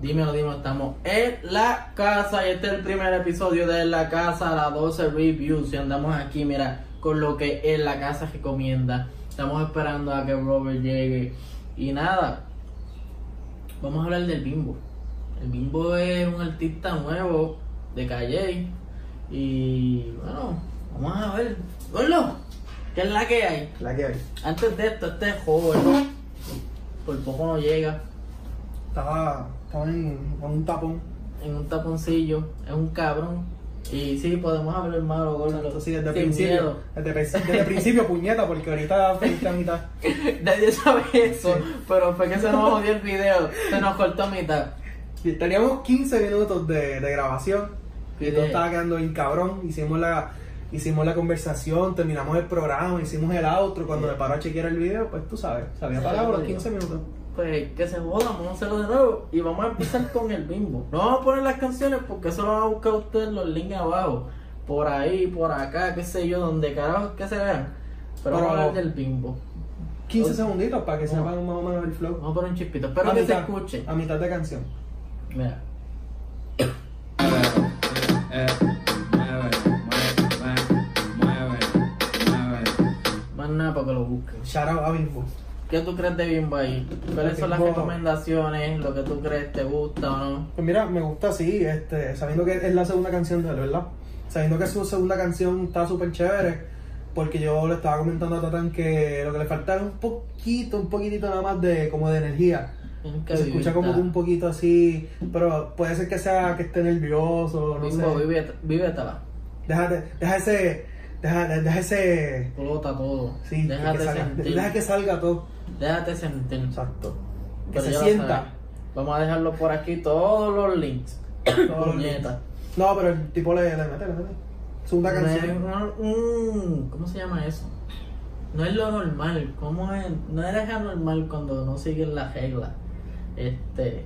Dímelo, dímelo, estamos en la casa y este es el primer episodio de La Casa, la 12 Reviews. Y andamos aquí, mira, con lo que es La Casa recomienda. Estamos esperando a que Robert llegue. Y nada, vamos a hablar del Bimbo. El Bimbo es un artista nuevo de Calle. Y bueno, vamos a ver. Gordo, ¿qué es la que hay? La que hay. Antes de esto, este joven por poco no llega Estaba, estaba en, con un tapón. en un taponcillo, es un cabrón. Y sí, podemos hablar malo, gordo. Entonces, sí, desde el principio. miedo. Desde, desde el principio, puñeta, porque ahorita feliz a mitad. Nadie sabe eso, pero fue que se nos jodió el video, se nos cortó a mitad. Y Teníamos 15 minutos de, de grabación. Y todo estaba quedando bien cabrón. Hicimos la, hicimos la conversación, terminamos el programa, hicimos el outro. Cuando Sí. me paró a chequear el video, pues tú sabes, se había parado los jodido. 15 minutos. Pues que se joda, vamos a hacerlo de nuevo y vamos a empezar con el bimbo. No vamos a poner las canciones porque eso lo van a buscar ustedes los links abajo. Por ahí, por acá, qué sé yo, donde carajo que se vean. Pero, vamos a Pero- hablar del bimbo. 15 Ok. segunditos para que sepan más o menos el flow. Vamos a poner un chispito. Espero a, que se mitad, escuche. a mitad de canción. Mira. Más nada para que lo busquen. Shout out a Bimbo. ¿Qué tú crees de Bimbo ahí? ¿Cuáles son las recomendaciones? ¿Lo que tú crees te gusta o no? Pues mira, me gusta así, este, sabiendo que es la segunda canción de él, ¿verdad? Sabiendo que su segunda canción está súper chévere, porque yo le estaba comentando a Tatán que lo que le falta es un poquito, un poquitito nada más de como de energía. Se escucha como que un poquito así, pero puede ser que sea que esté nervioso, no Bimbo, sé. vive, vívetela. Déjate, deja ese, deja, deja ese, Explota todo. sí, que Déjate salga, sentir. deja que salga todo. Déjate sentir. Exacto. Que Pero se sienta. Vamos a dejarlo por aquí, todos los links. Todos los Puñeta. No, pero el tipo le, le mete, le mete. Segunda canción. ¿Cómo se llama eso? No es lo normal. ¿Cómo es? No eres anormal cuando no siguen las reglas. Este.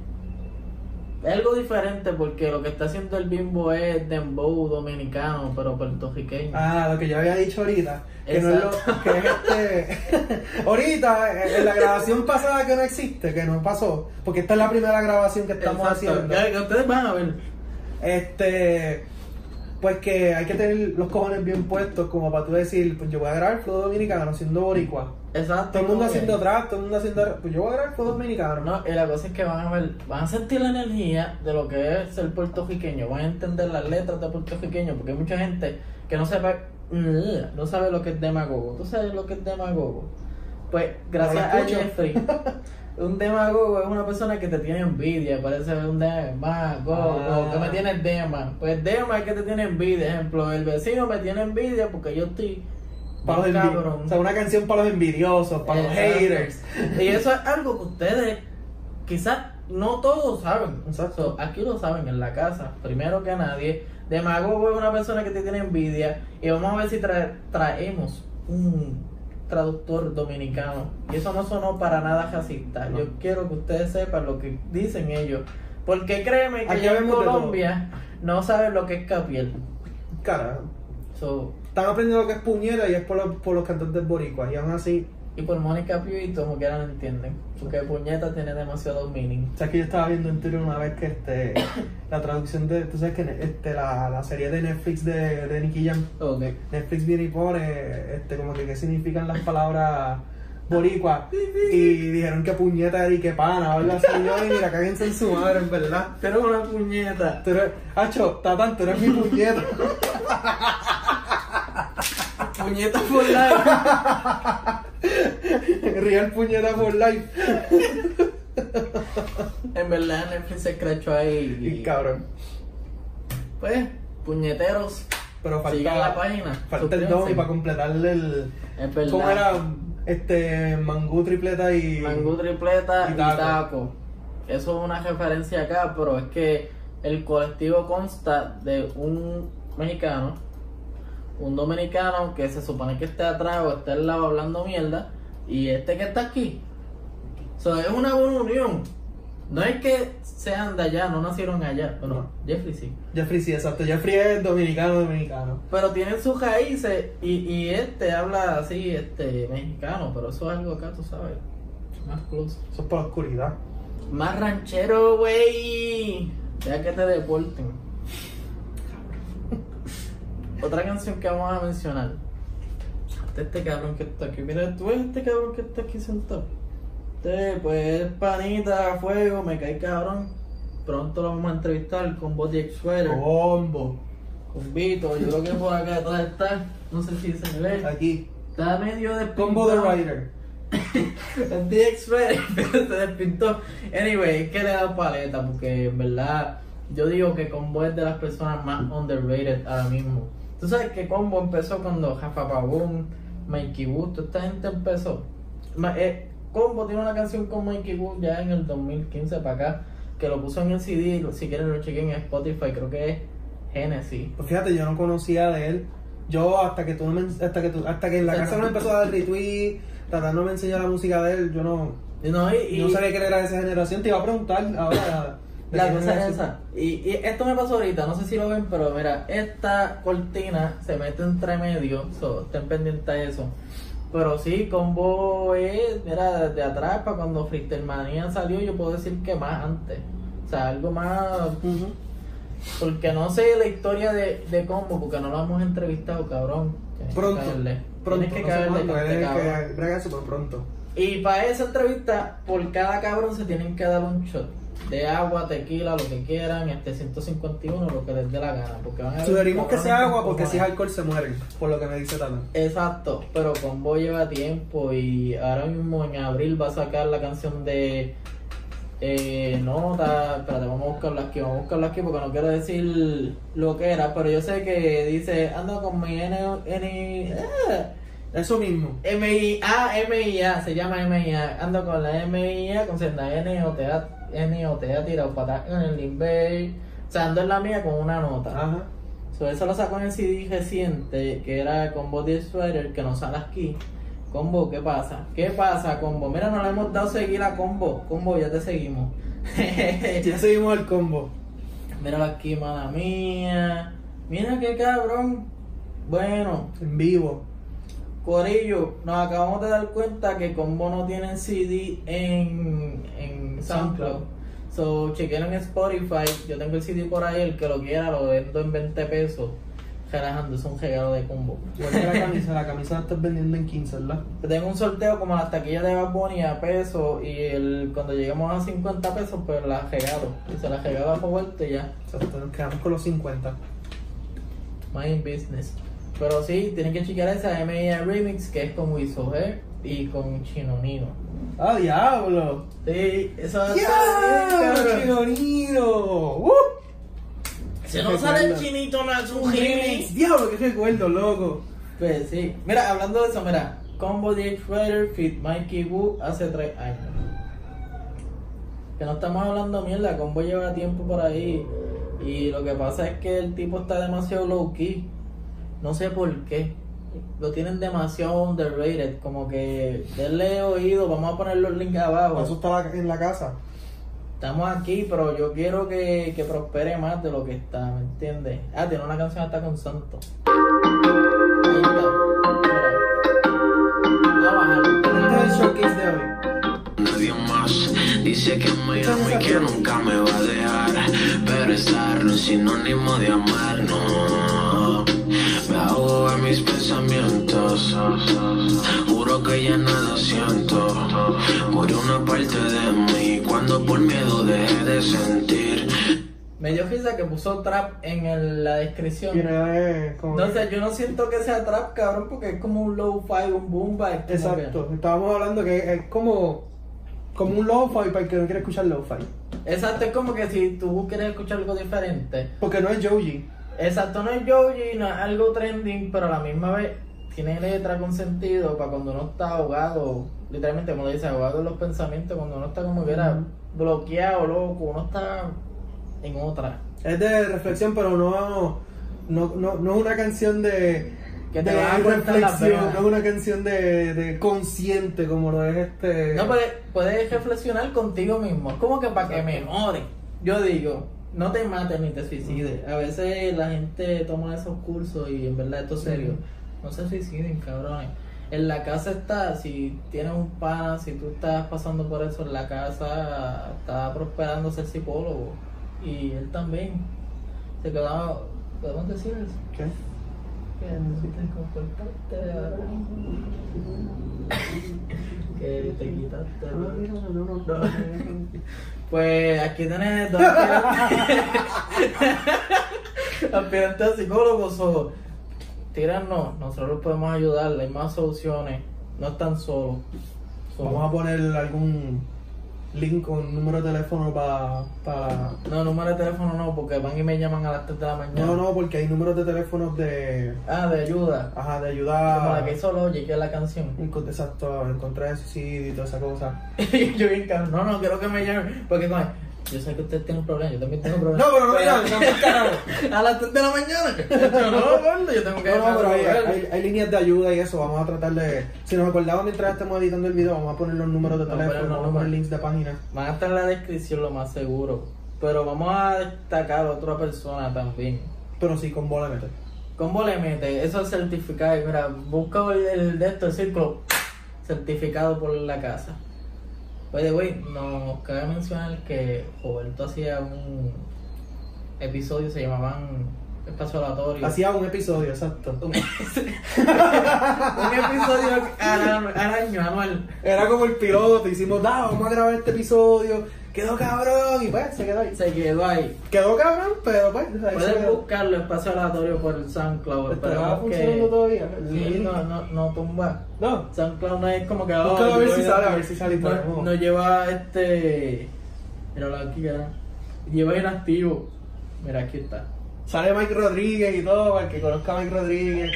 Es algo diferente porque lo que está haciendo el bimbo es dembow dominicano, pero puertorriqueño. Ah, lo que yo había dicho ahorita. Que no es lo, que es este. ahorita, en la grabación pasada que no existe, que no pasó. Porque esta es la primera grabación que estamos Exacto. haciendo. Que- que ustedes van a ver. Este. Pues que hay que tener los cojones bien puestos, como para tú decir, pues yo voy a grabar flow dominicano siendo boricua. Exacto. Todo el mundo haciendo trap, todo el mundo haciendo. Pues yo voy a grabar flow dominicano. No, y la cosa es que van a ver, van a sentir la energía de lo que es ser puertorriqueño, van a entender las letras de puertorriqueño, porque hay mucha gente que no sepa, mm, no sabe lo que es demagogo. ¿Tú sabes lo que es demagogo? Pues gracias No a. Jeffrey, un demagogo es una persona que te tiene envidia, parece un demagogo, Ah. que me tiene dema. Pues dema es que te tiene envidia, ejemplo, el vecino me tiene envidia porque yo estoy Para los bien envi- cabrón. O sea, una canción para los envidiosos, para los haters. Y eso es algo que ustedes quizás no todos saben. Exacto. Aquí lo saben en la casa, primero que nadie. Demagogo es una persona que te tiene envidia. Y vamos a ver si trae- traemos un traductor dominicano. Y eso no sonó para nada racista. No. Yo quiero que ustedes sepan lo que dicen ellos. Porque créeme que ya en. Colombia no saben lo que es capiel. Carajo. So, Están aprendiendo lo que es puñera y es por, los- por los cantantes boricuas. Y aún así, y por Mónica Piu como que no entienden. Porque puñeta tiene demasiado meaning. o sea, que yo estaba viendo en Twitter una vez que este, la traducción de, tú sabes que este, la, la serie de Netflix de, de Nicky Jam, Ok. Netflix viene y pone este, como que qué significan las palabras boricua y dijeron que puñeta y que pana así. Yo, y mira, cáguense en su madre, en verdad. Pero una puñeta. Eres, Hacho, Tatán, tú eres mi puñeta. Puñeta por life. Real puñeta por life. en verdad Netflix se escrachó ahí. Y Y, cabrón. pues, puñeteros. Pero Sigan la falta, página. falta el. Domi para completarle el. Es verdad. ¿Cómo era? Este, mangú tripleta y. Mangú tripleta y taco. Eso es una referencia acá, pero es que el colectivo consta de un mexicano, un dominicano que se supone que esté atrás o esté al lado hablando mierda, y este que está aquí. So, es una buena unión. No es que sean de allá, no nacieron allá. No. Jeffrey sí. Jeffrey, sí, exacto. Jeffrey es dominicano, dominicano. Pero tienen sus raíces y, y este habla así, este, mexicano, pero eso es algo acá, tú sabes, más close. Eso es por la oscuridad. Más ranchero, güey. Ya que te deporten. Otra canción que vamos a mencionar. Este cabrón que está aquí. Mira, tú ves este cabrón que está aquí sentado. Este, pues, panita, fuego, me cae cabrón. Pronto lo vamos a entrevistar con Body Sweater, Combo. con Vito. Yo creo que por acá detrás está. No sé si se ve. Aquí. Está medio de Combo de Rider. El DX Red se despintó. Anyway, es que le he dado paleta porque en verdad yo digo que Combo es de las personas más underrated ahora mismo. Tú sabes que Combo empezó cuando Jafa Pagún, Mikey Wood, toda esta gente empezó. Ma- eh, Combo tiene una canción con Mikey Wood ya en el 2015 para acá, que lo puso en el CD, si quieren lo chequen en Spotify, creo que es Genesis. Pues fíjate, yo no conocía de él. Yo hasta que tú no me, hasta que tú, hasta que en la casa no. me empezó a dar retweet, tratando me enseñó la música de él, yo no, no, y- no sabía que él era de esa generación. Te iba a preguntar ahora. La cosa es esa. Y, y esto me pasó ahorita, no sé si lo ven, pero mira, esta cortina se mete entre medio, so, estén pendientes a eso. Pero sí, Combo es, mira, desde atrás, para cuando Freestyle Manía salió, yo puedo decir que más antes. O sea, algo más. Ujú. Porque no sé la historia de, de Combo, porque no lo hemos entrevistado, cabrón. Tienes que Pronto. caerle. Pronto, Tienes que no caerle este cabrón. que brega súper pronto. Y para esa entrevista, por cada cabrón se tienen que dar un shot de agua, tequila, lo que quieran, este 151, lo que les dé la gana. Porque van a Sugerimos que sea agua con porque si es alcohol se mueren, por lo que me dice Tana. Exacto, pero Combo lleva tiempo y ahora mismo en abril va a sacar la canción de eh, Nota. Espérate, vamos a buscarla aquí, vamos a buscarla aquí porque no quiero decir lo que era, pero yo sé que dice ando con mi N. N ah, Eso mismo. MIA, MIA, se llama MIA. Ando con la MIA, con senda N o T N o T tirado para en el Limbay. O sea, ando en la mía con una nota. Ajá. So, eso lo sacó en el CD reciente, que era con Body Sweater, que no sale aquí. Combo, ¿qué pasa? ¿Qué pasa, Combo? Mira, no le hemos dado seguir a Combo. Combo, ya te seguimos. Ya seguimos el combo. Míralo aquí, mala mía. Mira qué cabrón. Bueno, En vivo. Corillo, nos acabamos de dar cuenta que Combo no tiene CD en, en SoundCloud. So, chequen en Spotify. Yo tengo el CD por ahí. El que lo quiera lo vendo en 20 pesos. Relajando, es un regalo de Combo. Igual que la camisa, la camisa la estás vendiendo en 15, ¿verdad? Tengo un sorteo como las taquillas de Bad Bunny a pesos. Y el, cuando lleguemos a 50 pesos, pues las regalo. Y se las regalo a Roberto y ya. Exacto, nos quedamos con los 50. Mind business. Pero sí, tienen que chequear esa MIA Remix que es con Wiso G y con Chino Nino. ¡Ah, diablo! Sí, eso está bien, ¡Ya! cabrón. ¡Chinonino! ¡Uh! Si no sale el chinito, remix. ¡Diablo, qué recuerdo, loco! Pues sí. Mira, hablando de eso, mira. Combo DX Rider Fit Mikey Wu hace tres años. Que no estamos hablando mierda, Combo lleva tiempo por ahí. Y lo que pasa es que el tipo está demasiado low key. No sé por qué. Lo tienen demasiado underrated. Como que denle oído, vamos a poner los links abajo. Eso estaba en la casa. Estamos aquí, pero yo quiero que, que prospere más de lo que está, ¿me entiendes? Ah, tiene una canción hasta con Santo. Ahí está. Mira. Voy a bajar. Este es el showcase de hoy. Nadie más dice que me ama y que nunca me va a dejar. Pero estar no es sinónimo de amar, no. Mis pensamientos. Juro que ya nada siento. Murió una parte de mí cuando por miedo dejé de sentir. Me dio risa que puso trap en el- la descripción. Tiene como. No sé, yo no siento que sea trap, cabrón, porque es como un low-fi, un boom bap. como Exacto. Estábamos hablando que es como. Como un lo-fi para el que no quiere escuchar lo-fi. que- exacto, es como que si tú quieres escuchar algo diferente. Porque no es Joji. Exacto, no es Joji, no es algo trending, pero a la misma vez tiene letra con sentido para cuando uno está ahogado, literalmente como lo dice, ahogado en los pensamientos, cuando uno está como que era bloqueado, loco, uno está en otra. Es de reflexión, pero no. No, no, no es una canción de. Que te de a reflexión, no es una canción de, de consciente como lo es este. No, puedes, puedes reflexionar contigo mismo, es como que para que mejore. Yo digo, no te mates ni te suicides. A veces la gente toma esos cursos y en verdad esto es serio. No se suiciden, cabrones. En la casa está, si tienes un pana, si tú estás pasando por eso en la casa, está prosperando ser psicólogo. Y él también. Se quedaba, ¿podemos decir eso? ¿Qué? Que necesitas comportarte ahora. que te quitaste. No. Pues aquí tenés dos aspirantes aspirantes a psicólogos o tíranos, nosotros los podemos ayudar, hay más soluciones, no están solos. So, Vamos a poner algún link con número de teléfono para... para... No, número de teléfono no, porque van y me llaman a las 3 de la mañana. No, no, porque hay números de teléfonos de... Ah, de ayuda. Ajá, de Como la ayuda... que hizo Logic, que es la canción. Exacto, encontrar el suicidio y toda esa cosa. Y yo bien no, no, quiero que me llamen, porque no, yo sé que usted tiene un problema, yo también tengo un problema. No, pero no me no carajo. A las 3 de la mañana. Yo, no, gordo, yo tengo que No, no, pero hay, hay- hay líneas de ayuda y eso. Vamos a tratar de. Si nos acordamos mientras estemos editando el video, vamos a poner los números de teléfono, los vamos a poner links de página. Van a estar en la descripción lo más seguro. Pero vamos a destacar a otra persona también. Pero sí, con bola mete. ¿Cómo le mete? Eso es certificado. Mira, busca el, el de esto, el círculo certificado por la casa. Oye, güey, nos cabe mencionar que Roberto hacía un episodio, se llamaban Espacio Aleatorio. Hacía un episodio, exacto. un episodio al, al año, anual. Era como el piloto, hicimos, da, vamos a grabar este episodio. Quedó cabrón, y pues se quedó ahí. Se quedó ahí. Quedó cabrón, pero pues. Puedes buscarlo, Espacio Aleatorio por el SoundCloud. ¿Estará Esperemos funcionando que... todavía? Sí, no, no, no tumba. No. SoundCloud no es como que. Búscalo oh, a ver si sale, a ver si sale y No, no lleva este. Míralo aquí, cara. Lleva inactivo. Mira, aquí está. Sale Mike Rodríguez y todo, para el que conozca a Mike Rodríguez.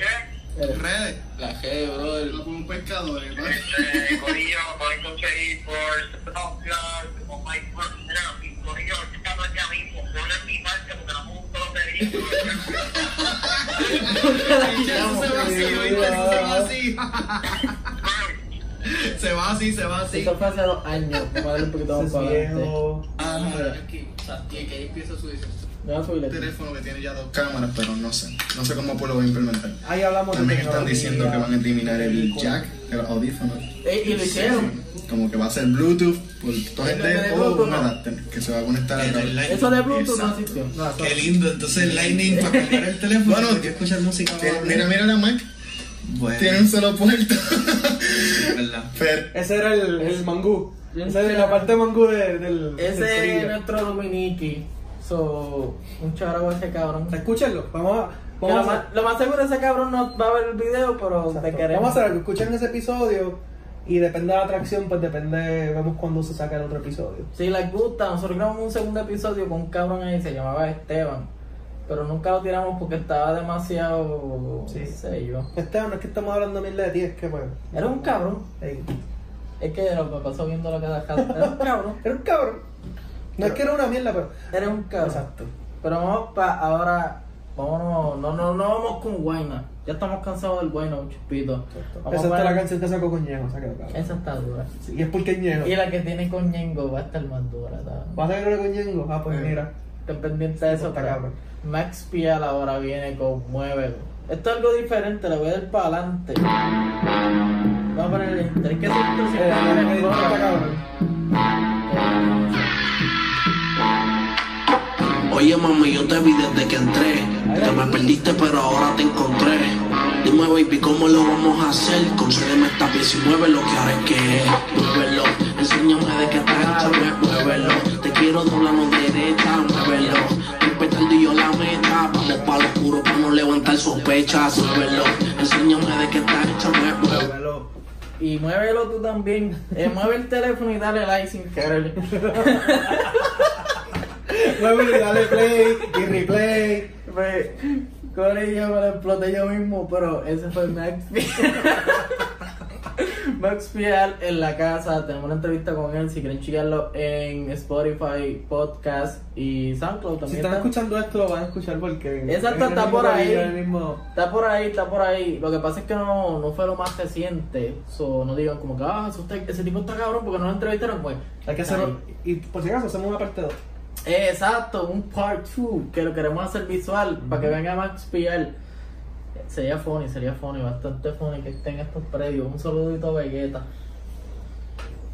Redes. La G, brother. Como un pescador, ¿no? Este, Corillo, pueden conseguir por SoundCloud, estamos ya mismo. Ponen mi parte porque no me gustó lo que Eso se va así, ¿oíste? Eso se va así. Se va así, se va así. Esto fue hace dos años. Un poquito más. Ah, aquí. O sea, que ahí empieza su teléfono que tiene ya dos cámaras, pero no sé. No sé cómo pues lo voy a implementar. Ahí hablamos de También están tecnología, diciendo que van a eliminar el jack, el audífono. Eh, y lo hicieron. Como que va a ser Bluetooth por todo ¿El el de de o un no? adapter que se va a conectar a través. Eso de Bluetooth no existió. Qué lindo, entonces el Lightning para cargar el teléfono. Bueno, escuchar música. Tiene- Mira, mira la Mac. Bueno, Tiene un solo puerto. Ese era el, el mangú. Esa es la parte mangú de- del. Ese es nuestro Dominiki. So, un charago a ese cabrón. Escúchenlo. Vamos a. Lo, a más, lo más seguro ese cabrón no va a ver el video, pero te queremos. Vamos a hacer escuchen ese episodio y depende de la atracción, pues depende, vemos cuándo se saca el otro episodio. Si les gusta, nosotros grabamos un segundo episodio con un cabrón ahí, se llamaba Esteban. Pero nunca lo tiramos porque estaba demasiado. Sí. qué sé yo. Esteban, no es que estamos hablando mil de ti, es que pues. Era un cabrón. ey, Es que lo que pasó viendo lo que da Era un cabrón. Era un cabrón. No es que era una mierda, pero. Era un cabrón. Exacto. Pero vamos para ahora. Vámonos. No, no, no vamos con Guayna. Ya estamos cansados del Guayna, un chupito. Vamos Esa está la canción que sacó con Ñejo, se cabrón. Esa está dura. Sí, y es porque Ñejo. Y la que tiene con Ñengo va a estar más dura. ¿sabes? ¿Vas a una con Ñengo? Ah, pues mira. Estén pendientes de eso. Está pero cabrón. Max Pial ahora viene con Muévelo. Esto es algo diferente, lo voy a dar para adelante. Vamos a poner el intro. Es que siempre Eh, está cabrón. Oye mami, yo te vi desde que entré. Te me perdiste, pero ahora te encontré. Dime baby, ¿cómo lo vamos a hacer? Concédeme esta pieza y mueve lo que ahora es que. Muévelo, enséñame de qué estás hecha, muévelo. Te quiero doblando derecha, muévelo. Respetando yo la meta. Vamos para lo oscuro para no levantar sospechas, muévelo. Enséñame de qué estás hecha, muévelo. Muévelo. Y muévelo tú también. Eh, mueve el teléfono y dale like sin querer. Y dale play y replay. Pues, con ella me lo exploté yo mismo, pero ese fue Max. Max Pial en la casa. Tenemos una entrevista con él. Si quieren checarlo en Spotify, Podcast y SoundCloud Si también. están está. escuchando esto, lo van a escuchar porque. Exacto, es está por ahí. mismo- Está por ahí, está por ahí. Lo que pasa es que no, no fue lo más reciente. So, no digan como que, ah, ese tipo está cabrón porque no lo entrevistaron, pues. Hay que hacerlo. Y por si acaso, hacemos una parte 2. Exacto, un part 2 que lo queremos hacer visual para que venga Max Pial. Sería funny, sería funny, bastante funny que estén estos predios. Un saludito a Vegeta.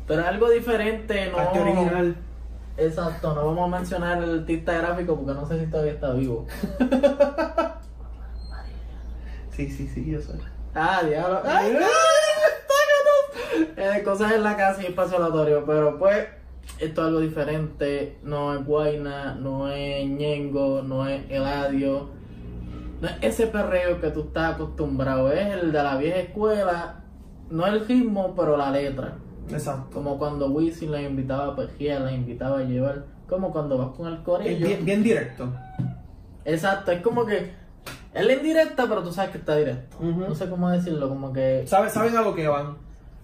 Pero algo diferente, no. Arte original. Exacto, no vamos a mencionar el artista gráfico porque no sé si todavía está vivo. Sí, sí, sí, yo sé. Ah, diablo. ¡Ay, no! Eh, cosas en la casa y espacio aleatorio, pero pues esto es algo diferente. No es Guayna, no es Ñengo, no es Eladio. No es ese perreo que tú estás acostumbrado. Es el de la vieja escuela. No el ritmo, pero la letra. Exacto. Como cuando Wisin la invitaba a pejear, la invitaba a llevar. Como cuando vas con el Es corillo. bien, bien directo. Exacto, es como que. Es indirecta, pero tú sabes que está directo. No sé cómo decirlo, como que. Saben, saben a lo que van.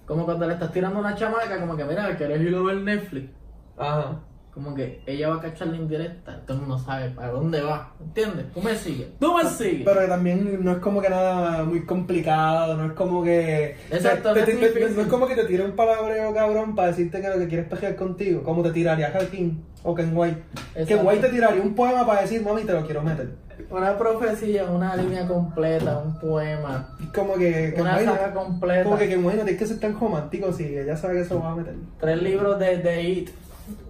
Como cuando le estás tirando una chamaca, como que mira, ¿querés ir a ver Netflix? Ajá. Como que ella va a cachar la indirecta, el mundo sabe para dónde va, ¿entiendes? Tú me sigues, tú me sigues. Pero que también no es como que nada muy complicado, no es como que. Exacto, te- no te- es te- no es como que te tire un palabreo cabrón para decirte que lo que quieres pejear contigo, como te tiraría Hakim o Ken White. Exacto. White te tiraría un poema para decir, mami, te lo quiero meter. Una profecía, una línea completa, un poema, como que. Una White- saga completa, Como que White no tienes que ser tan romántico si ella sabe que se lo va a meter. tres libros de, de It,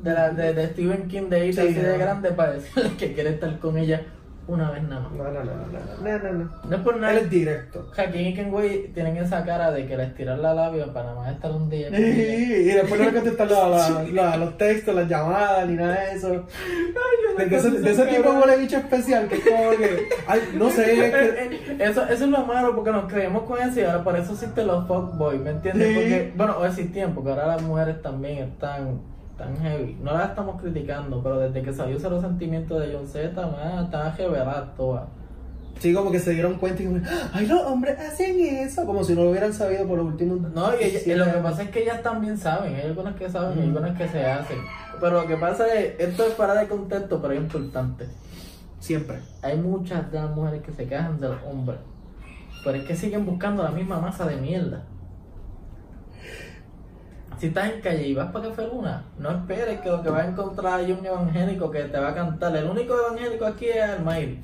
de, la, de, de Stephen King de It, Sí, así de grande para decirle que quiere estar con ella una vez nada más. No, no, no, no, no, no, no. No es por nada. Él es directo. Hakim y Kenway tienen esa cara de que les tiran la labia para nada más estar un día. Y, con ella. después no le contestan la- la- la- los textos, las llamadas, ni nada de eso. De, de ese, de ese tipo de huele bicho especial que es como que. Ay, no sé. es que- Eh, eh, Eso, eso es lo malo porque nos creemos con eso y ahora por eso existen los fuckboys, ¿me entiendes? Sí. Porque, bueno, o existían, porque ahora las mujeres también están tan heavy. No las estamos criticando, pero desde que salió Cero Sentimientos de John Z, man, están reveladas todas. Sí, como que se dieron cuenta y como, ay, los hombres hacen eso, como si no lo hubieran sabido por los últimos. No, y, ella- y siete lo que pasa es que ellas también saben, hay algunas que saben y algunas que se hacen. Pero lo que pasa es, esto es para de contexto, pero es importante. Siempre. Hay muchas de las mujeres que se quejan del hombre, pero es que siguen buscando la misma masa de mierda. Si estás en calle y vas para Café Luna, no esperes que lo que vas a encontrar hay un evangélico que te va a cantar. El único evangélico aquí es Almairi.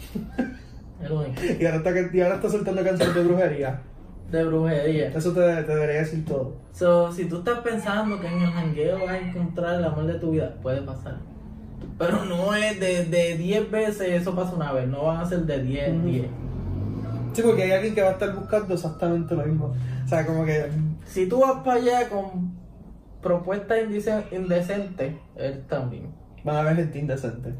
El único. Y ahora está, y ahora está soltando canciones de brujería. De brujería. Eso te, te debería decir todo. So, si tú estás pensando que en el jangueo vas a encontrar el amor de tu vida, puede pasar. Pero no es de, de 10 veces, eso pasa una vez, no van a ser de 10 en Ujú. 10. Sí, porque hay alguien que va a estar buscando exactamente lo mismo. O sea, como que. Si tú vas para allá con propuestas indecentes, él también. Van a ver gente indecente.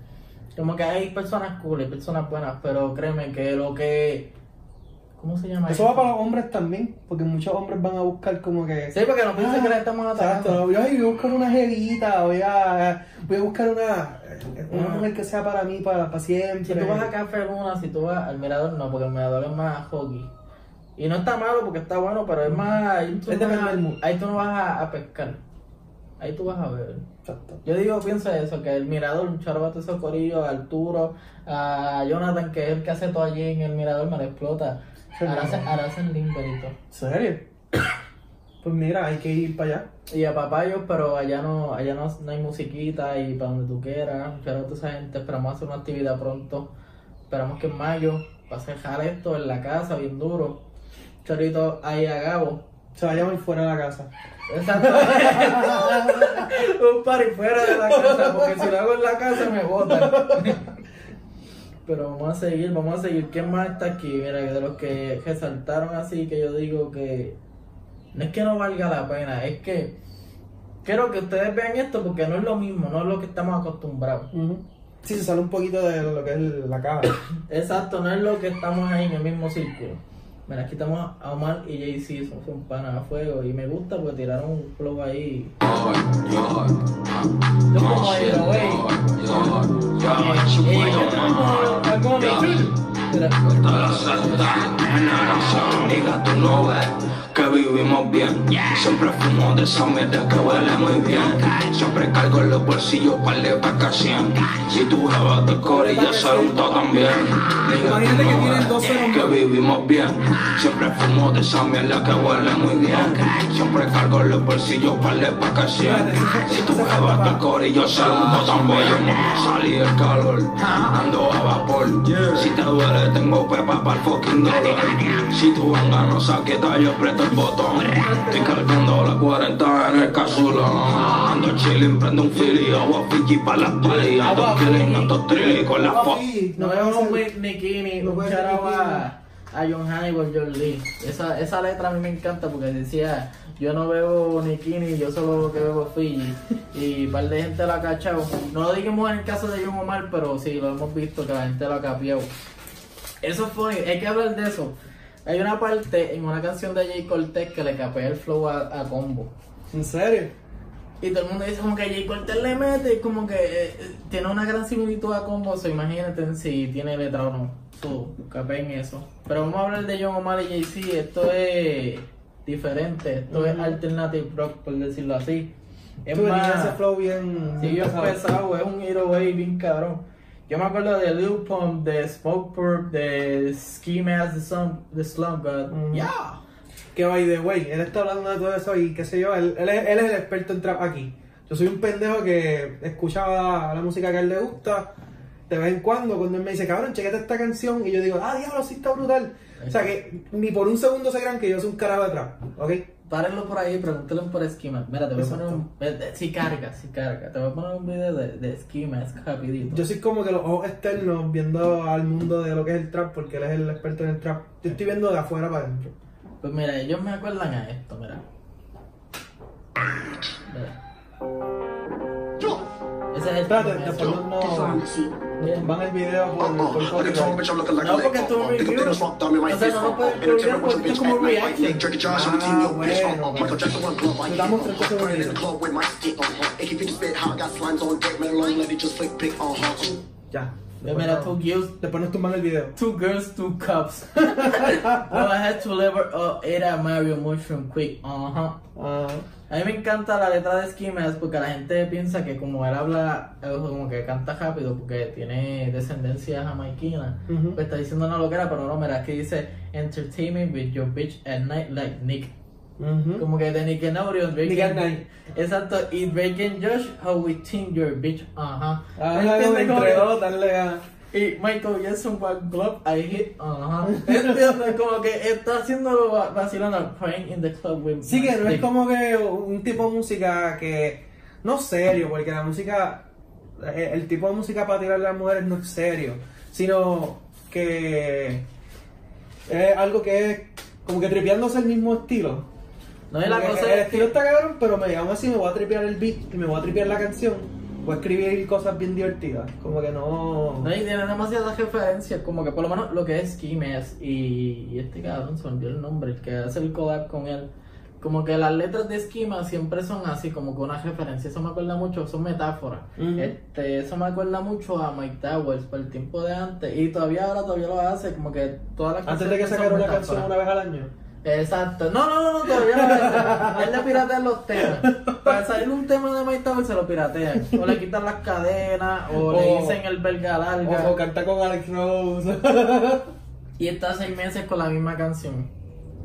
Como que hay personas cool y personas buenas, pero créeme que lo que. ¿Cómo se llama? Eso va para los hombres también, porque muchos hombres van a buscar como que. Sí, porque no piensen Ah, que le estamos atacando. Exacto, voy a buscar una jevita, voy a, voy a buscar una, una Ah. mujer que sea para mí, para, para siempre. Si tú vas a Café Luna, si tú vas al mirador, no, porque el mirador es más hockey. Y no está malo porque está bueno, pero es más. Ahí tú, Es no, vas ahí tú no vas a, a pescar. Ahí tú vas a ver. Exacto. Yo digo, piensa eso, que el mirador, un charabato ese corillo, a Arturo, a Jonathan, que es el que hace todo allí en el mirador, me lo explota. Ahora hacen, hacen limberito. ¿Serio? Pues mira, hay que ir para allá. Y a papayos, pero allá no, allá no, no hay musiquita y para donde tú quieras. A esa gente, esperamos hacer una actividad pronto. Esperamos que en mayo pase a dejar esto en la casa, bien duro. Chorito ahí a Gabo. Se va a llamar fuera de la casa. Exacto. un party fuera de la casa, porque si lo hago en la casa me botan. Pero vamos a seguir, vamos a seguir. ¿Quién más está aquí? Mira, de los que resaltaron así, que yo digo que no es que no valga la pena, es que quiero que ustedes vean esto porque no es lo mismo, no es lo que estamos acostumbrados. Sí, se sale un poquito de lo que es la caja. Exacto, no es lo que estamos ahí en el mismo círculo. Mira, aquí estamos a Omar y Jay-Z, son, son a fuego y me gusta porque tiraron un flow ahí. Vivimos bien. Siempre fumo de esa mierda que huele muy bien. Siempre cargo en los bolsillos par de vacación. Si tu jeva te corilla, saludo también. Imagínate que tienen 12 Que nombres. vivimos bien. Siempre fumo de esa mierda que huele muy bien. Siempre cargo en los bolsillos par de vacación. Si tu jeva te corilla, saludo también. Salí el calor, ando a vapor. Si te duele, tengo pepa para el fucking dolor. Si tu banga no saqueta, yo aprieto el botón. Estoy cargando la 40 en el casulón. Ando chilling, prendo un fili, agua Fiji para las palis. Ando killing, ando trilly con la fo. No es un veo Whit Nicky ni no un a, a John Hannibal, John Lee. Esa, esa letra a mí me encanta porque decía, yo no bebo Nikini, yo solo lo que bebo Fiji. Y un par de gente lo ha cachado. No lo digamos en el caso de John Omar, pero sí, lo hemos visto que la gente lo ha capiado. Eso fue, hay que hablar de eso. Hay una parte en una canción de Jay Cortez que le capea el flow a, a Combo. ¿En serio? Y todo el mundo dice como que Jay Cortez le mete, como que eh, eh, tiene una gran similitud a Combo, so imagínate si tiene letra o no. So, capeen eso. Pero vamos a hablar de John Omar y Jay-Z, esto es diferente, esto es alternative rock, por decirlo así. Es Tú más, ese flow bien. sí, bien pesado, es un hero way bien cabrón. Yo me acuerdo de Lil Pump, de Smoke Purp, de Ski Mask, de Slump, de Slump God. Ujú. Yeah. Que by the way, él está hablando de todo eso y qué sé yo, él, él, es, él es el experto en trap aquí. Yo soy un pendejo que escuchaba la música que a él le gusta de vez en cuando, cuando él me dice, cabrón, chequete esta canción, y yo digo, ah, diablo, sí está brutal. O sea que ni por un segundo se crean que yo soy un carajo de trap, ¿ok? Párenlo por ahí, pregúntale por Esquema. Mira, te voy a poner un. eh, Si carga, si carga. Te voy a poner un video de, de Esquema, es rapidito. Yo soy como que los ojos externos viendo al mundo de lo que es el trap, porque él es el experto en el trap. Yo estoy viendo de afuera para adentro. Pues mira, ellos me acuerdan a esto, mira. Mira. Ese es el Espérate, primer- después no, no van el video por, por copyright. No, porque esto es un review. O sea, no lo puedes publicar porque esto es como un reaction. Ah, bueno. Te damos 30 segundos. Ya. Pues mira, two girls, Después nos tumban el video. two girls, two cups. well, I had to lever up, era Mario Mushroom Quick. Ajá. Ah, A mí me encanta la letra de Skimmers porque la gente piensa que como él habla, como que canta rápido porque tiene descendencia jamaiquina, Ujú. pues está diciendo una loquera, pero no, mira, es que dice Entertainment with your bitch at night like Nick. Como que de Drake Nick and- Night. Exacto, y Drake and Josh, how we think your bitch, ajá. Ah, ¿Entiendes? Como entre dos, ganas. y Michael Jackson, one glove, I hit, ajá. ¿Entiendes? Como que está haciendo va- vacilando, praying in the club with Sí, que no es como que un tipo de música que. No serio, porque la música. eh, El tipo de música para tirar a las mujeres no es serio, sino que. Es algo que es como que tripeándose el mismo estilo. No, y la Como que cosa el es estilo está cabrón, pero me aún así me voy a tripear el beat y me voy a tripear la canción. Voy a escribir cosas bien divertidas. Como que no. No, y tiene demasiadas referencias, como que por lo menos lo que es Skimes y, y este cabrón se olvidó el nombre, el que hace el collab con él. Como que las letras de Esquima siempre son así, como que una referencia. Eso me acuerda mucho, son metáforas. Este, eso me acuerda mucho a Mike Towers por el tiempo de antes. Y todavía ahora todavía lo hace, como que todas las Antes de que canciones son sacara una canción una vez al año. Exacto. No, no, no, no, todavía no. Él le piratea los temas. Para salir un tema de Mike Towers se lo piratean. O le quitan las cadenas, o, le dicen el belga larga. O, o cantar con Alex Rose. Y está seis meses con la misma canción.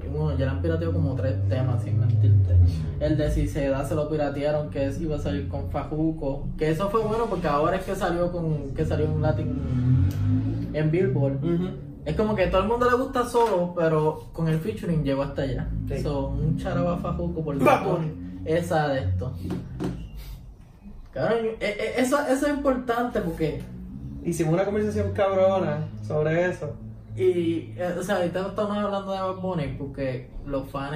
Y bueno, ya le han pirateado como tres temas, sin mentirte. El de Si se da se lo piratearon, que es, iba a salir con Fajuco. Que eso fue bueno porque ahora es que salió con que salió un Latin en Billboard. Es como que a todo el mundo le gusta solo, pero con el featuring llegó hasta allá. Sí. So, un charaba Fajuco por Bad favor. Bunny. Esa de esto. Cabrón, e- e- eso, eso es importante porque Hicimos una conversación cabrona sobre eso. Y, eh, o sea, ahorita estamos hablando de Bad Bunny porque los fans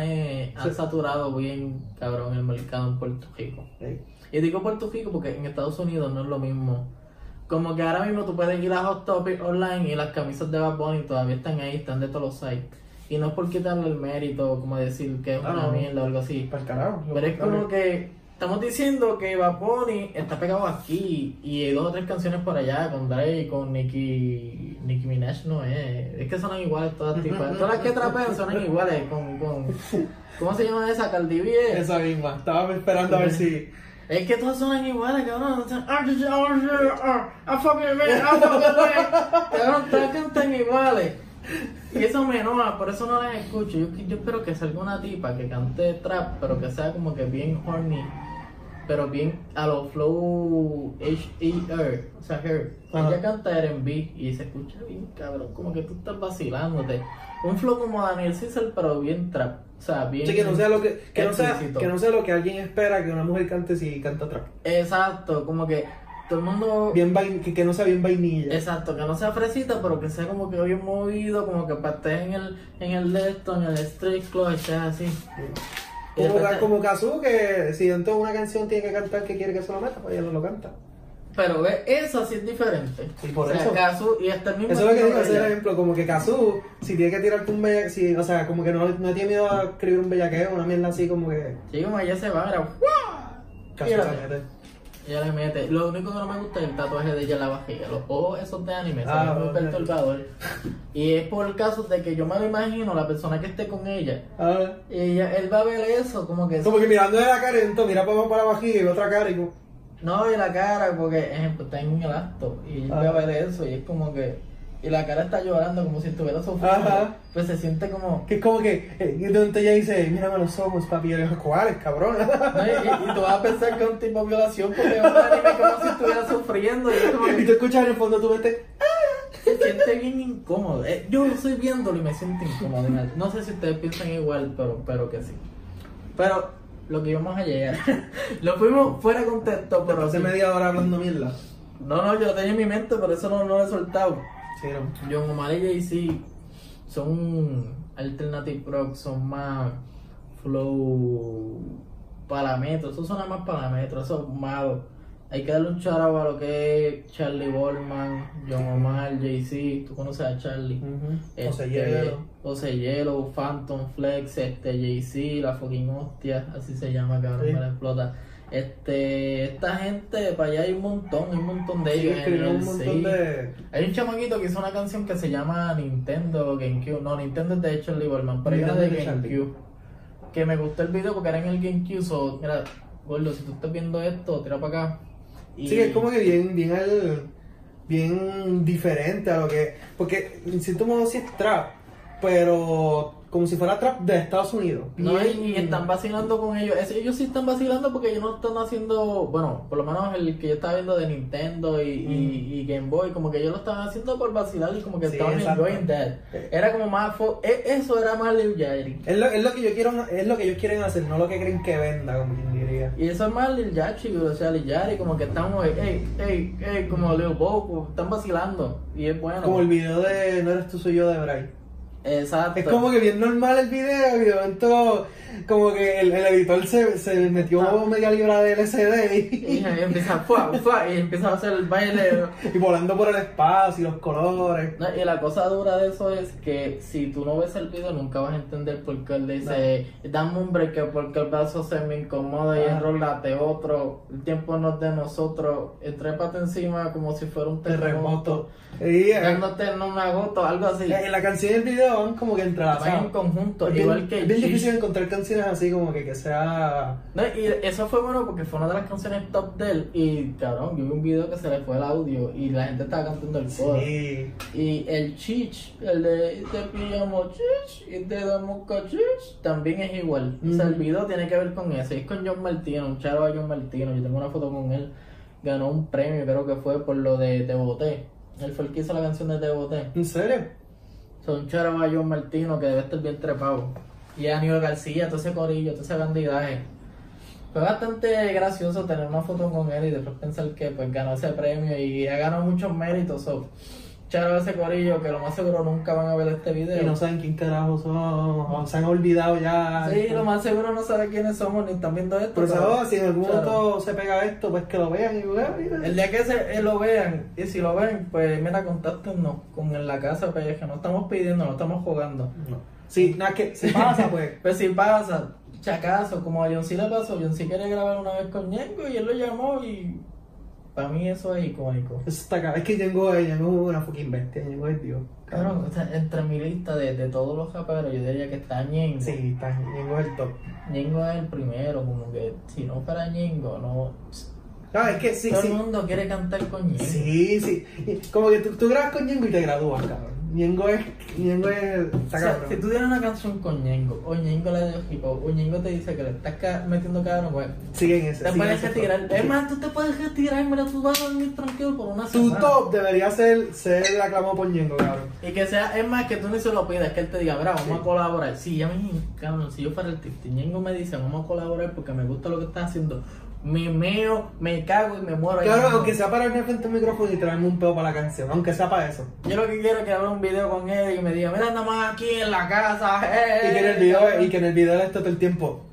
han Sí. saturado bien, cabrón, el mercado en Puerto Rico. Sí. Y digo Puerto Rico porque en Estados Unidos no es lo mismo. Como que ahora mismo tú puedes ir a Hot Topic online y las camisas de Bad Bunny todavía están ahí, están de todos los sites. Y no es por quitarle el mérito, como decir que es Ah, una mierda o algo así. Para el carajo. Pero es como que estamos diciendo que Bad Bunny está pegado aquí y hay dos o tres canciones por allá con Drake, con Nicki, Nicki Minaj no es, es que suenan iguales todas tipas, todas las que trapean suenan iguales con, con ¿cómo se llama esa? Cardi B. Esa misma. Estaba esperando a ver si. Es que todas suenan iguales, cabrón. Ah, I fucking man, I fucking. Cabrón, todas cantan iguales. Y eso me enoja, por eso no las escucho. Yo, yo espero que salga una tipa que cante trap, pero que sea como que bien horny, pero bien a lo flow H-E-R, o sea, her. Ella canta R&B y se escucha bien, cabrón, como que tú estás vacilándote. Un flow como Daniel Caesar, pero bien trap, o sea, bien... Sí, que no sea lo que, que no sea, que no sea lo que alguien espera que una mujer cante si canta trap. Exacto, como que todo el mundo... Bien vain- que, que no sea bien vainilla. Exacto, que no sea fresita, pero que sea como que bien movido, como que estar en el, en el de esto, en el street club, estés así. Como, repente- como Kazu, que si dentro de una canción tiene que cantar que quiere que se lo meta, pues ella no lo canta. Pero ve, eso sí es diferente. Y por o sea, eso- Kazu, y el mismo Eso es lo que digo, ese es el ejemplo, como que Kazu, si tiene que tirarte un bellaqueo, si, o sea, como que no, no tiene miedo a escribir un bellaqueo, una mierda así como que Sí, como ella se va, mira, Kazu se mete. ella le mete. Lo único que no me gusta es el tatuaje de ella en la vajilla. Los ojos esos de anime, Ah, son muy perturbador. Y es por el caso de que yo me lo imagino, la persona que esté con ella, Ah, y ella, él va a ver eso, como que... como que mirando de la cara, entonces mira para, para la vajilla y otra cara y como, No, y la cara, porque, ejemplo, está en el acto y Ah. va a ver eso y es como que. Y la cara está llorando como si estuviera sufriendo. Ajá. Pues se siente como. que es como que, eh, entonces ella dice, mírame los ojos, papi, y yo le digo, ¿cuáles, cabrón? No, y, y- y tú vas a pensar que es un tipo de violación porque es un anime como si estuviera sufriendo y como y tú escuchas en el fondo tu mente, se siente bien incómodo. Eh, Yo estoy viéndolo y me siento incómodo. No sé si ustedes piensan igual, pero, pero que sí. Pero lo que íbamos a llegar, lo fuimos fuera de contexto, pero hace sí. media hora hablando mierda. No, no, yo lo tenía en mi mente, pero eso no, no lo he soltado. Sí, no. John Omar y Jay-Z son alternative rock, son más flow parametros, eso suena más parametros, eso es malo. Hay que darle un charao a lo que es Charlie Goldman, John Omar, Jay-Z, tú conoces a Charlie. Sea, Este, hielo. José Hielo, Phantom Flex, este Jay-Z, la fucking hostia, así se llama, cabrón, Sí. me la explota. Este, esta gente, para allá hay un montón, hay un montón de Sí, ellos. en escribieron un el montón sí. de... Hay un chamaquito que hizo una canción que se llama Nintendo GameCube. No, Nintendo es de Charlie Goldman, pero era de. GameCube. Que me gustó el video porque era en el GameCube. So, mira, Gordo, si tú estás viendo esto, tira para acá. Y- Sí, es como que bien, bien al- bien diferente a lo que. Porque en cierto modo sí es trap, pero como si fuera trap de Estados Unidos. No, y, y están vacilando con ellos. Es- ellos sí están vacilando porque ellos no están haciendo, bueno, por lo menos el que yo estaba viendo de Nintendo y, y- y Game Boy, como que ellos lo estaban haciendo por vacilar y como que Mm. Sí, estaban enjoying that. Era como más, fo- e- eso era más Lil Yachty. Es lo, es lo que yo quiero, es lo que ellos quieren hacer, no lo que creen que venda, como quien diría. Y eso es más Lil Yachty, o sea, Lil Yachty, como que estamos, hey, hey, hey, como Lil Bobo, están vacilando. Y es bueno. Como el video de No eres tú, soy yo de Bray. Exacto. Es como que bien normal el video y de como que el, el editor se, se metió Ah. media libra de LCD Y y, empieza, fuá, fuá, y empieza a hacer el baile. y volando por el espacio y los colores. No, y la cosa dura de eso es que si tú no ves el video nunca vas a entender por qué él dice, dame un break porque el brazo se me incomoda y Ajá. enrolate otro, el tiempo no es de nosotros, trépate encima como si fuera un terremoto. Y, eh, dándote en un agoto, algo así. en la canción y el video van como que Van en entrelazados. conjunto, Es bien, igual que es bien difícil encontrar canciones así como que, que sea... No, y eso fue bueno porque fue una de las canciones top de él y cabrón, yo vi un video que se le fue el audio y la gente estaba cantando el coro. Sí. Y el chich, el de te pillamos chich y te damos cachich, también es igual. O sea, el video tiene que ver con eso. Y es con John Martino, un charo a John Martino. Yo tengo una foto con él. Ganó un premio, creo que fue por lo de Te Boté. Él fue el que hizo la canción de Te Boté. ¿En serio? Son charo a John Martino que debe estar bien trepado. Y a Aníbal García, todo ese corillo, todo ese bandidaje. Fue bastante gracioso tener una foto con él y después pensar que pues ganó ese premio y ha ganado muchos méritos. Charo ese corillo que lo más seguro nunca van a ver este video. Y no saben quién carajo son, o se han olvidado ya. Sí, lo más seguro no sabe quiénes somos ni están viendo esto. Pero pero- ¿sabes? si en algún momento se pega esto, pues que lo vean y vean. mira. El día que se, eh, lo vean, y si lo ven, pues mira, contáctenos con en la casa, pues que no estamos pidiendo, no estamos jugando. No. Sí, nada, que si pasa, pues. Pues si pasa, chacazo, como a John C le pasó, John C quería grabar una vez con Ñengo y él lo llamó y para mí eso es icónico. Eso está acá. Es que Yengo es una fucking bestia. Yengo es Dios. Cabrón, o sea, entre mi lista de, de todos los raperos, yo diría que está Ñengo. Sí, está, Yengo es el top. Ñengo es el primero, como que si no fuera Ñengo, no. No, es que sí, Todo sí. el mundo quiere cantar con Ñengo. Sí, sí. Como que tú, tú grabas con Yengo y te gradúas, cabrón. Yengo es. Yengo es. Está O sea, cabrón. si tú tienes una canción con Ñengo, o Ñengo le dio hip hop, o Ñengo te dice que le estás ca- metiendo cabrón, pues Sigue en ese. te puedes retirar. Es más, tú te puedes retirar, mira, tú vas a dormir tranquilo por una Tu semana. top debería ser ser aclamado por Yengo, cabrón. Y que sea, es más que tú ni se lo pidas, que él te diga, mira, vamos a colaborar. Sí, ya me cabrón, si yo fuera el y Ñengo me dice, vamos a colaborar porque me gusta lo que estás haciendo, me meo, me cago y me muero. ahí Claro, aunque sea para irme frente al micrófono y traerme un pedo para la canción, aunque sea para eso. Yo lo que quiero es que haga un video con él y me diga, mira, andamos aquí en la casa, eh, Y que en el video, y que en el video esté todo el tiempo.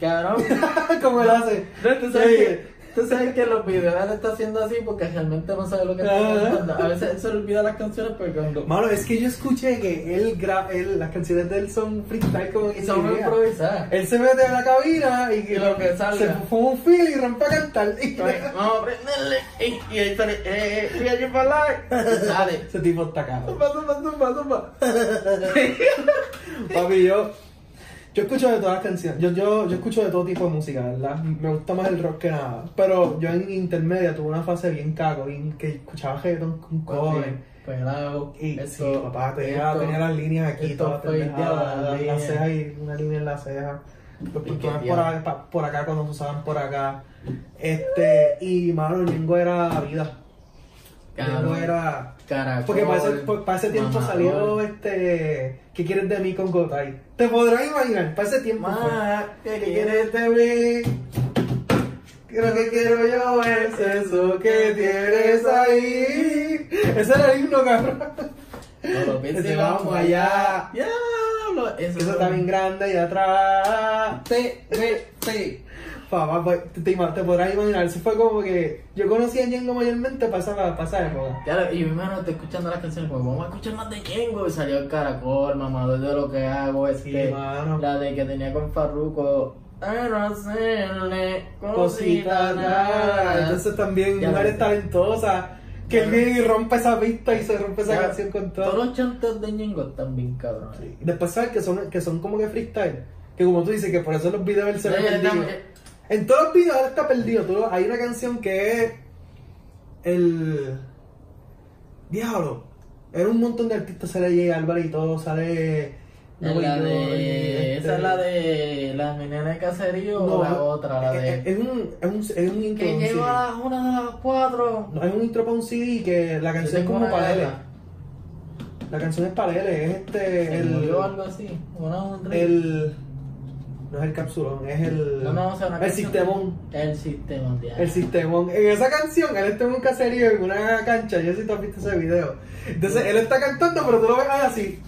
Cabrón. Como él hace. No, tú sabes, Sí. que, tú sabes que los videos está haciendo así porque realmente no sabe lo que está cantando. A veces él se le olvida las canciones porque cuando Mano, es que yo escuché que él, gra él las canciones de él son freestyle como que son improvisadas. Él se mete en la cabina y, lo que salga. se fuma un feel y rompe a cantar. Y Vamos a prenderle. Y, ahí sale, eh, eh, you for life. Sale. Ese tipo está caro. Zumba, zumba, zumba, zumba. Papi, yo, yo escucho de todas las canciones. Yo, yo, yo escucho de todo tipo de música, ¿verdad? Me gusta más el rock que nada. Pero yo en intermedia tuve una fase bien cago, bien que escuchaba reggaeton con cojones. Pelado. Y sí, papá, tenía, esto, tenía las líneas aquí, todas pendejadas, las, cejas y una línea en la ceja. Los que por, acá, por acá cuando se usaban por acá. Este, y mano, Ñengo era vida. Ñengo era. Caracol, Porque para ese, para ese tiempo mamador. salió este. ¿Qué quieres de mí con Gotay? Te podrás imaginar, para ese tiempo. Ma, ¿Qué quieres de mí? Lo que quiero yo es eso que tienes ahí. Ese era el himno, cabrón. No lo Ese vamos vamos allá. allá. Diablo. Eso, Eso está bien grande y atrás. Te, te, te. Papá, pues, te, te, te podrás imaginar. Eso fue como que yo conocí a Ñengo mayormente para esa, para época. Claro, y mi hermano está escuchando las canciones como vamos a escuchar más de Kengo y salió el caracol, mamador de lo que hago, es Sí, la de que tenía con Farruko, hacerle Cositas cosita nada. Entonces también Ya mujeres talentosas. Que él viene y rompe esa pista y se rompe esa Ya, canción con Todos todo. los chantes de Ñengo están bien cabrones. Sí. Después sabes que son, que son como que freestyle. Que como tú dices, que por eso los videos él se ve En todos los videos él está perdido. Tú hay una canción que es el diablo. Era un montón de artistas, sale J Álvarez y todo, sale Noel la de. este- Esa es la de. La menina de caserío o No, la otra, la es, de. es un, es un, es un intro. Que llegó CD. a las una de las cuatro. No, es un intro para un CD que la canción es como para él. guerra. La canción es para él, es este. Se El, murió algo así. Una, un el. No es el capsulón, es el. No, no, o sea, una el canción- sistemón. El sistema, ya. El sistemón. En esa canción, él está en un caserío, en una cancha. Yo sé si tú has visto ese video. Entonces, él está cantando, pero tú lo ves así.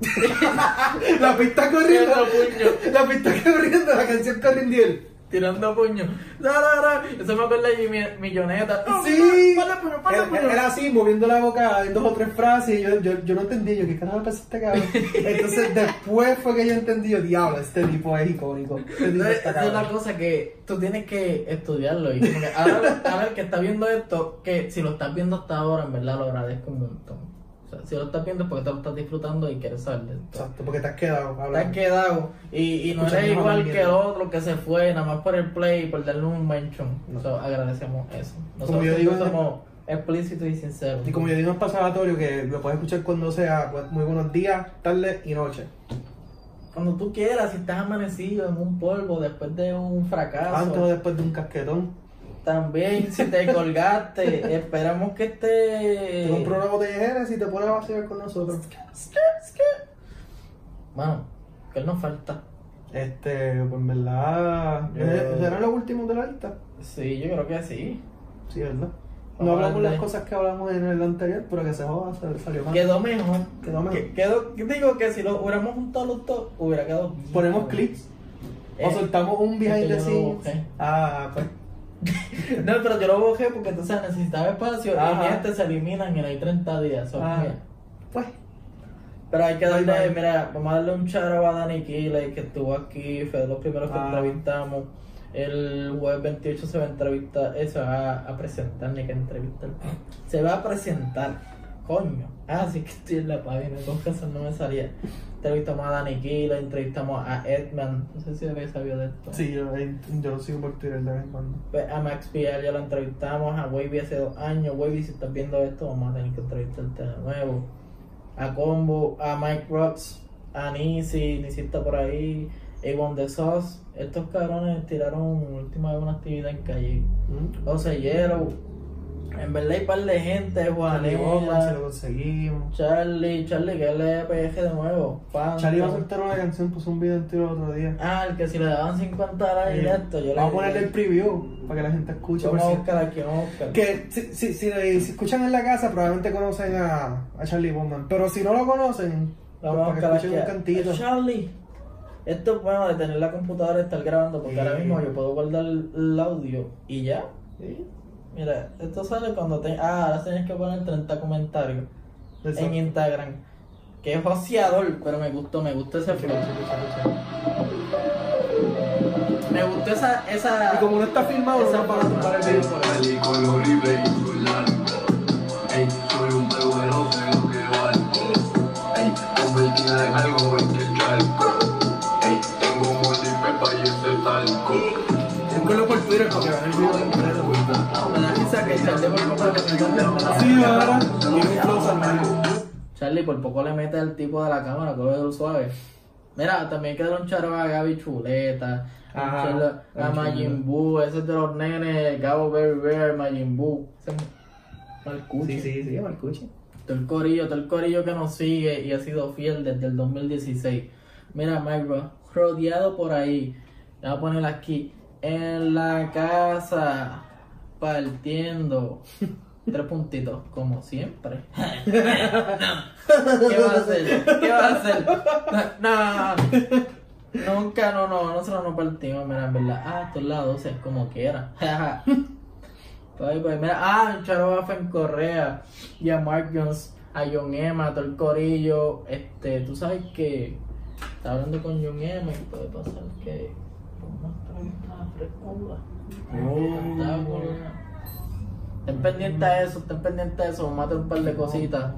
la pista corriendo. Puño. La pista corriendo, la canción corriendo y él. Tirando puño. Da, da, da. Eso me acuerda de Jimmy Milloneta. ¡Oh, Sí. Era así, moviendo la boca en dos o tres frases. Y yo, yo, yo no entendí. Yo, ¿qué carajo a este cabrón? Entonces, después fue que yo entendí. Yo, diablo, este tipo es icónico. Este tipo Entonces, está esa es una cosa que tú tienes que estudiarlo. Y como que ahora, ahora el que está viendo esto, que si lo estás viendo hasta ahora, en verdad lo agradezco un montón. Sea, si lo estás viendo es porque te lo estás disfrutando y quieres esto. Exacto, porque te has quedado Te has quedado y, y no eres igual que el otro que se fue nada más por el play y por darle un mention. No. Agradecemos eso. Nosotros Como yo digo, somos explícitos y sinceros. Y como yo digo en pasatorio, que lo puedes escuchar cuando sea, pues, muy buenos días, tarde y noche. Cuando tú quieras, si estás amanecido en un polvo después de un fracaso. Antes o después de un casquetón. También, si te colgaste, esperamos que Te esté. compro una Jerez y te pones a vaciar con nosotros. Mano, ¿qué nos falta? Este, pues en verdad. Yo- ¿eh, ¿Serán los últimos de la lista? Sí, yo creo que sí. Sí, ¿verdad? No hablamos las cosas que hablamos en el anterior, pero que se joda, se- salió mal. Quedó mejor. Quedó mejor. Que- Quedó, yo digo que si lo hubiéramos juntado los dos, hubiera quedado. Ponemos clips o Eh, soltamos un behind the que scenes. Ah, pues. No, pero yo lo bojé porque entonces necesitaba espacio Ajá. y este se eliminan y no hay 30 días. Ah, pues. Pero hay que darle, mira, vamos a darle un charo a Danny Keeley que estuvo aquí, fue de los primeros que Ah. entrevistamos. El jueves 28 se va a entrevistar, eh, se va a presentar, ni que entrevistar. Se va a presentar, coño. Ah, sí que estoy en la página, con eso no me salía. Entrevistamos a Danny Keeley, entrevistamos a Edman, no sé si habéis sabido de esto. Sí, yo, yo lo sigo por Twitter de vez en cuando. Pues a Max Pierre ya lo entrevistamos, a Wavy hace dos años. Wavy, si estás viendo esto, vamos a tener que entrevistarte de nuevo. A Combo, a Mike Rocks, a Nisi, Nisi está por ahí. Avon The Sauce. Estos cabrones tiraron última vez una actividad en calle. ¿Mm? O sea, Yellow. En verdad hay un par de gente, Charlie Bowman, si lo conseguimos. Charlie, Charlie, que el EPG de nuevo. Charlie va a soltar una canción, puso un video entero el otro día. Ah, el que si le daban 50 likes esto, yo le Vamos a ponerle el preview para que la gente escuche. Vamos a buscar aquí, vamos a buscar. Que si, si, si, si escuchan en la casa, probablemente conocen a, a Charlie Bowman. Pero si no lo conocen, pues Vamos a que buscar un cantito. Charlie. Esto es bueno de tener la computadora y estar grabando porque Sí. ahora mismo yo puedo guardar el audio y ya. Sí. Mira, esto sale cuando te... Ah, ahora tienes que poner 30 comentarios Exacto. en Instagram. Que es joseador, pero me gustó, me gustó ese flow. Me gustó esa... esa... Y como no está filmado, Esa no para tumbar el video soy un peluero de lo que valgo. Ey, convertida en algo en el charco. Ey, tengo múltiples de talco. Búsquenlo por Twitter para que vean el video completo. Que Charlie por poco le mete Sí, ahora. Y un close al medio. Charlie por poco le mete el tipo de la cámara, el suave. Mira, también queda un charo a Gaby Chuleta, Ajá, a Majin Buu, ese es de los nenes, Gabo Very Rare, Majin Buu. Malcuchi. Sí, sí, sí, Marcucci. Todo el corillo, todo el corillo que nos sigue y ha sido fiel desde el 2016. Mira, Mike, rodeado por ahí. Voy a poner aquí. En la casa, partiendo. Tres puntitos, como siempre. ¿Qué va a hacer? ¿Qué va a hacer? No, nunca, no, no, nosotros no partimos, mira, en verdad. Ah, estos lados es como quiera. Pues, pues, mira, ah, el Charo en Correa y a Mark Jones, a John Emma, a todo el corillo. Este, tú sabes que está hablando con John Emma y puede pasar que una pregunta frescura. Espectacular. Estén pendientes a eso, estén pendientes a eso, hacer un par de cositas.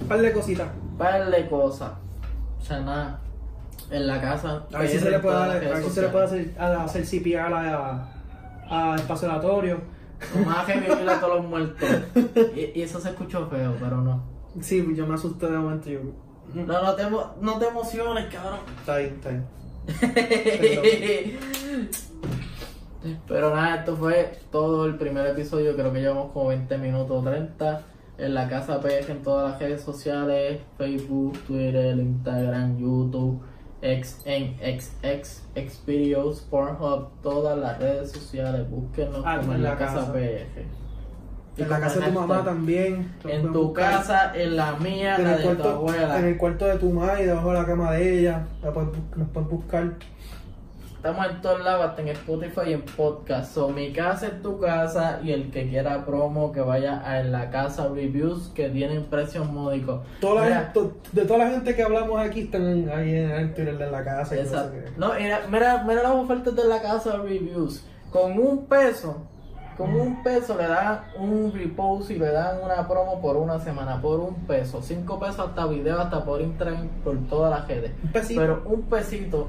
Un par de cositas. par de cosas. O sea, nada. En la casa. A ver si se le puede, las a ver si se le puede hacer, hacer CPR a, a, a espacio oratorio. Vamos a todos los muertos. Y, y eso se escuchó feo, pero no. Sí, yo me asusté de momento. Yo, No, no te, no te emociones, cabrón. está bien, está bien. Pero nada, esto fue todo el primer episodio. Creo que llevamos como 20 minutos 30. En la casa PF en todas las redes sociales: Facebook, Twitter, Instagram, YouTube, X en XX, Xvideos, Pornhub, todas las redes sociales. Búsquenos Ah, como en la la casa casa. PF. En la casa de tu mamá también. En tu casa, en la mía, en la el, de tu abuela. en el cuarto de tu mamá y debajo de la cama de ella. La puedes nos puedes buscar. Estamos en todos lados, hasta en Spotify y en podcast. So, mi casa es tu casa y el que quiera promo que vaya a en la casa reviews que tienen precios módicos. Toda Mira, to- de toda la gente que hablamos aquí están ahí en el Twitter de la casa. y no sé. No, mira, mira, mira las ofertas de la casa reviews. Con un peso, con un peso le dan un repost y le dan una promo por una semana, por un peso. Cinco pesos hasta video, hasta por Instagram, por todas las redes. Un pesito. Pero un pesito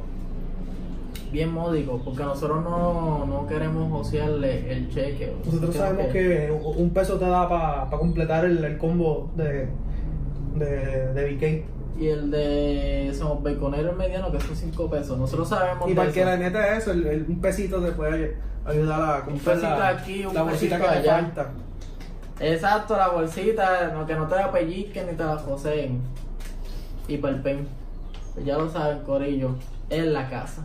bien módico, porque nosotros no, no queremos josearle el cheque. Nosotros sabemos que un peso te da para completar el, el combo de, de, de BK. Y el de somos baconero mediano, que son 5 pesos. Nosotros sabemos Y para que la neta es eso, el, el- un pesito te puede ayudar a comprar la, aquí, un la bolsita que allá. falta. Exacto, la bolsita, no, que no te la pellizquen ni te la joseen. Y para el pen. Pues ya lo saben, Corillo, en la casa.